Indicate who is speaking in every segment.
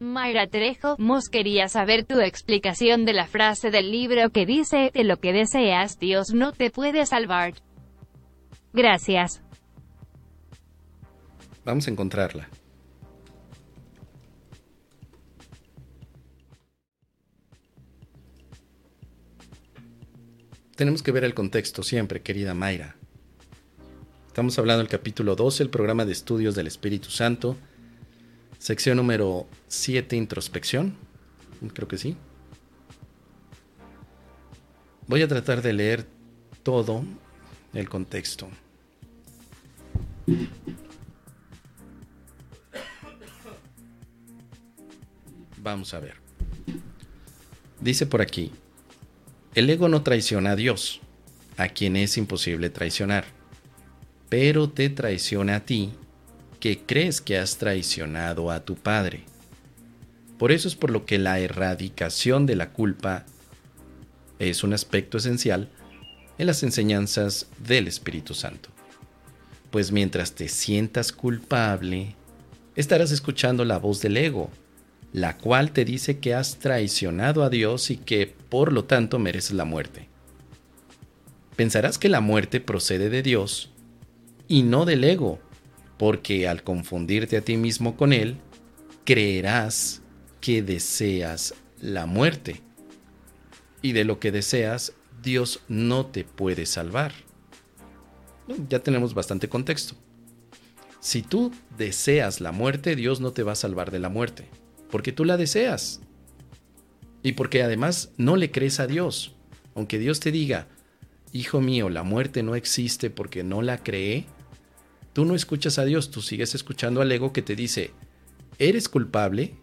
Speaker 1: Mayra Trejo, Mos quería saber tu explicación de la frase del libro que dice, de lo que deseas, Dios no te puede salvar. Gracias.
Speaker 2: Vamos a encontrarla. Tenemos que ver el contexto siempre, querida Mayra. Estamos hablando del capítulo 12, el programa de estudios del Espíritu Santo, sección número 7, introspección. Creo que sí. Voy a tratar de leer todo el contexto. Vamos a ver. Dice por aquí, el ego no traiciona a Dios, a quien es imposible traicionar, pero te traiciona a ti, que crees que has traicionado a tu Padre. Por eso es por lo que la erradicación de la culpa es un aspecto esencial en las enseñanzas del Espíritu Santo. Pues mientras te sientas culpable, estarás escuchando la voz del ego, la cual te dice que has traicionado a Dios y que por lo tanto mereces la muerte. Pensarás que la muerte procede de Dios y no del ego, porque al confundirte a ti mismo con Él, creerás que deseas la muerte. Y de lo que deseas, Dios no te puede salvar. Ya tenemos bastante contexto. Si tú deseas la muerte, Dios no te va a salvar de la muerte porque tú la deseas. Y porque además no le crees a Dios. Aunque Dios te diga, hijo mío, la muerte no existe porque no la cree, tú no escuchas a Dios, tú sigues escuchando al ego que te dice, eres culpable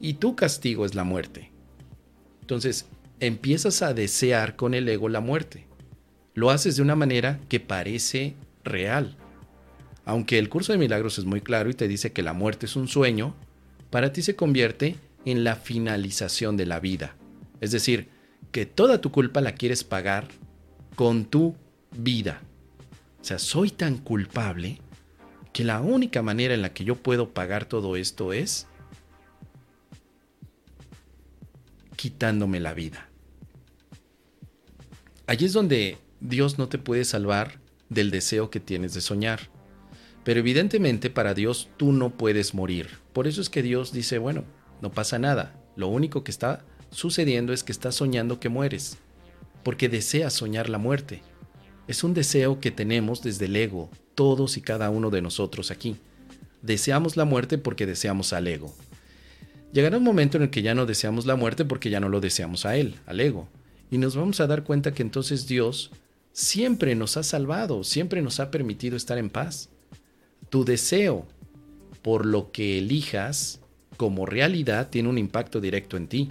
Speaker 2: y tu castigo es la muerte. Entonces, empiezas a desear con el ego la muerte. Lo haces de una manera que parece real. Aunque el curso de milagros es muy claro y te dice que la muerte es un sueño, para ti se convierte en la finalización de la vida. Es decir, que toda tu culpa la quieres pagar con tu vida. O sea, soy tan culpable que la única manera en la que yo puedo pagar todo esto es quitándome la vida. Allí es donde Dios no te puede salvar del deseo que tienes de soñar. Pero evidentemente para Dios tú no puedes morir. Por eso es que Dios dice, bueno, no pasa nada. Lo único que está sucediendo es que estás soñando que mueres. Porque deseas soñar la muerte. Es un deseo que tenemos desde el ego, todos y cada uno de nosotros aquí. Deseamos la muerte porque deseamos al ego. Llegará un momento en el que ya no deseamos la muerte porque ya no lo deseamos a él, al ego. Y nos vamos a dar cuenta que entonces Dios siempre nos ha salvado, siempre nos ha permitido estar en paz tu deseo por lo que elijas como realidad tiene un impacto directo en ti.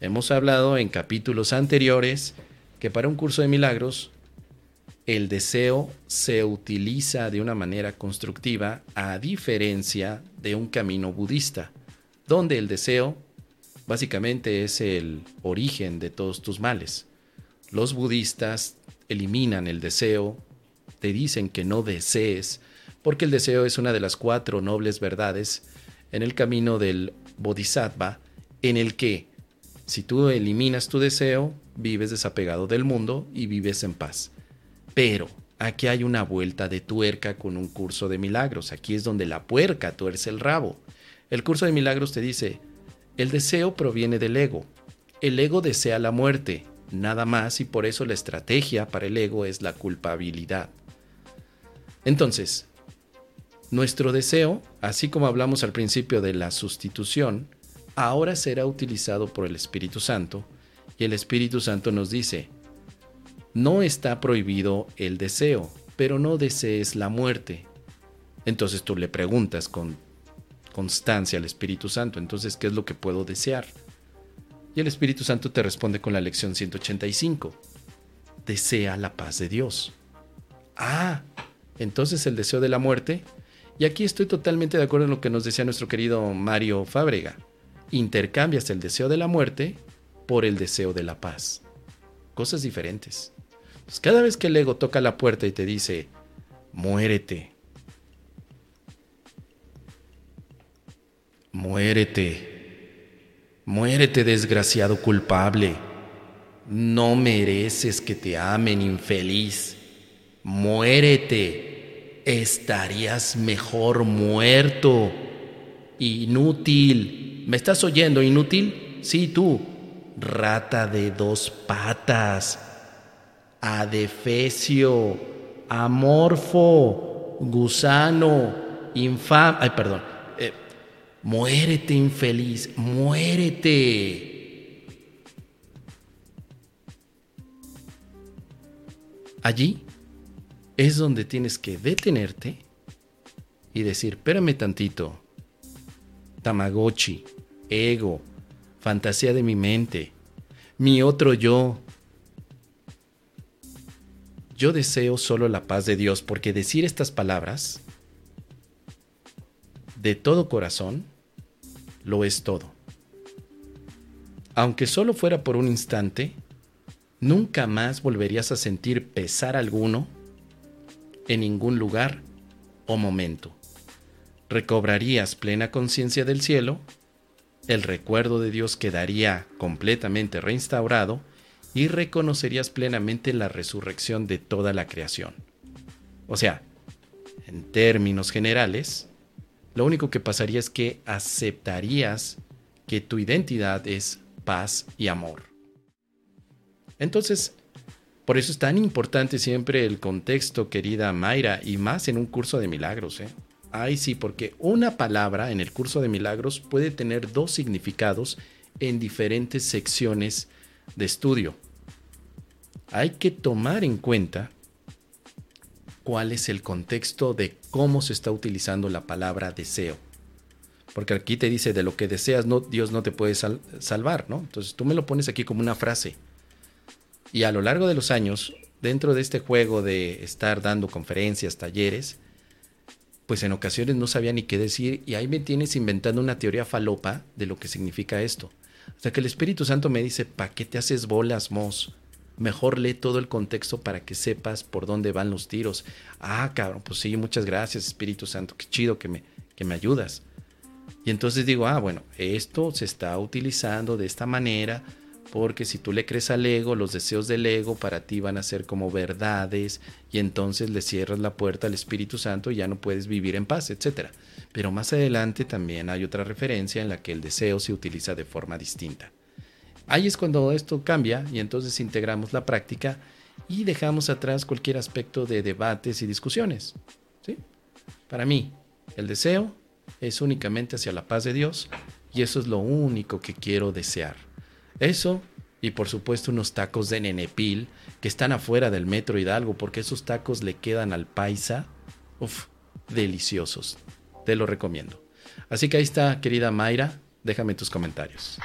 Speaker 2: Hemos hablado en capítulos anteriores que para un curso de milagros el deseo se utiliza de una manera constructiva a diferencia de un camino budista, donde el deseo básicamente es el origen de todos tus males. Los budistas eliminan el deseo, te dicen que no desees, porque el deseo es una de las cuatro nobles verdades en el camino del bodhisattva, en el que si tú eliminas tu deseo, vives desapegado del mundo y vives en paz. Pero aquí hay una vuelta de tuerca con un curso de milagros. Aquí es donde la puerca tuerce el rabo. El curso de milagros te dice, el deseo proviene del ego. El ego desea la muerte, nada más, y por eso la estrategia para el ego es la culpabilidad. Entonces, nuestro deseo, así como hablamos al principio de la sustitución, ahora será utilizado por el Espíritu Santo y el Espíritu Santo nos dice, no está prohibido el deseo, pero no desees la muerte. Entonces tú le preguntas con constancia al Espíritu Santo, entonces, ¿qué es lo que puedo desear? Y el Espíritu Santo te responde con la lección 185. Desea la paz de Dios. Ah, entonces el deseo de la muerte y aquí estoy totalmente de acuerdo en lo que nos decía nuestro querido Mario Fábrega. Intercambias el deseo de la muerte por el deseo de la paz. Cosas diferentes. Pues cada vez que el ego toca la puerta y te dice, muérete, Muérete. Muérete, desgraciado culpable. No mereces que te amen, infeliz. Muérete. Estarías mejor muerto. Inútil. ¿Me estás oyendo, inútil? Sí, tú. Rata de dos patas. Adefesio. Amorfo. Gusano. Infam. Ay, perdón. Eh, muérete, infeliz. Muérete. Allí es donde tienes que detenerte y decir, espérame tantito, Tamagotchi, ego, fantasía de mi mente, mi otro yo. Yo deseo solo la paz de Dios porque decir estas palabras de todo corazón lo es todo. Aunque solo fuera por un instante, nunca más volverías a sentir pesar alguno en ningún lugar o momento. Recobrarías plena conciencia del cielo, el recuerdo de Dios quedaría completamente reinstaurado y reconocerías plenamente la resurrección de toda la creación. O sea, en términos generales, lo único que pasaría es que aceptarías que tu identidad es paz y amor. Entonces, por eso es tan importante siempre el contexto, querida Mayra, y más en un curso de milagros. ¿eh? Ay, sí, porque una palabra en el curso de milagros puede tener dos significados en diferentes secciones de estudio. Hay que tomar en cuenta cuál es el contexto de cómo se está utilizando la palabra deseo. Porque aquí te dice de lo que deseas, no, Dios no te puede salvar, ¿no? Entonces tú me lo pones aquí como una frase. Y a lo largo de los años, dentro de este juego de estar dando conferencias, talleres, pues en ocasiones no sabía ni qué decir y ahí me tienes inventando una teoría falopa de lo que significa esto. Hasta que el Espíritu Santo me dice, ¿para qué te haces bolas, Mos? Mejor lee todo el contexto para que sepas por dónde van los tiros. Ah, cabrón, pues sí, muchas gracias, Espíritu Santo, qué chido que me, que me ayudas. Y entonces digo, ah, bueno, esto se está utilizando de esta manera porque si tú le crees al ego, los deseos del ego para ti van a ser como verdades y entonces le cierras la puerta al Espíritu Santo y ya no puedes vivir en paz, etc. Pero más adelante también hay otra referencia en la que el deseo se utiliza de forma distinta. Ahí es cuando esto cambia y entonces integramos la práctica y dejamos atrás cualquier aspecto de debates y discusiones. ¿sí? Para mí, el deseo es únicamente hacia la paz de Dios y eso es lo único que quiero desear. Eso y por supuesto unos tacos de nenepil que están afuera del metro Hidalgo porque esos tacos le quedan al paisa. Uf, deliciosos. Te lo recomiendo. Así que ahí está, querida Mayra, déjame tus comentarios.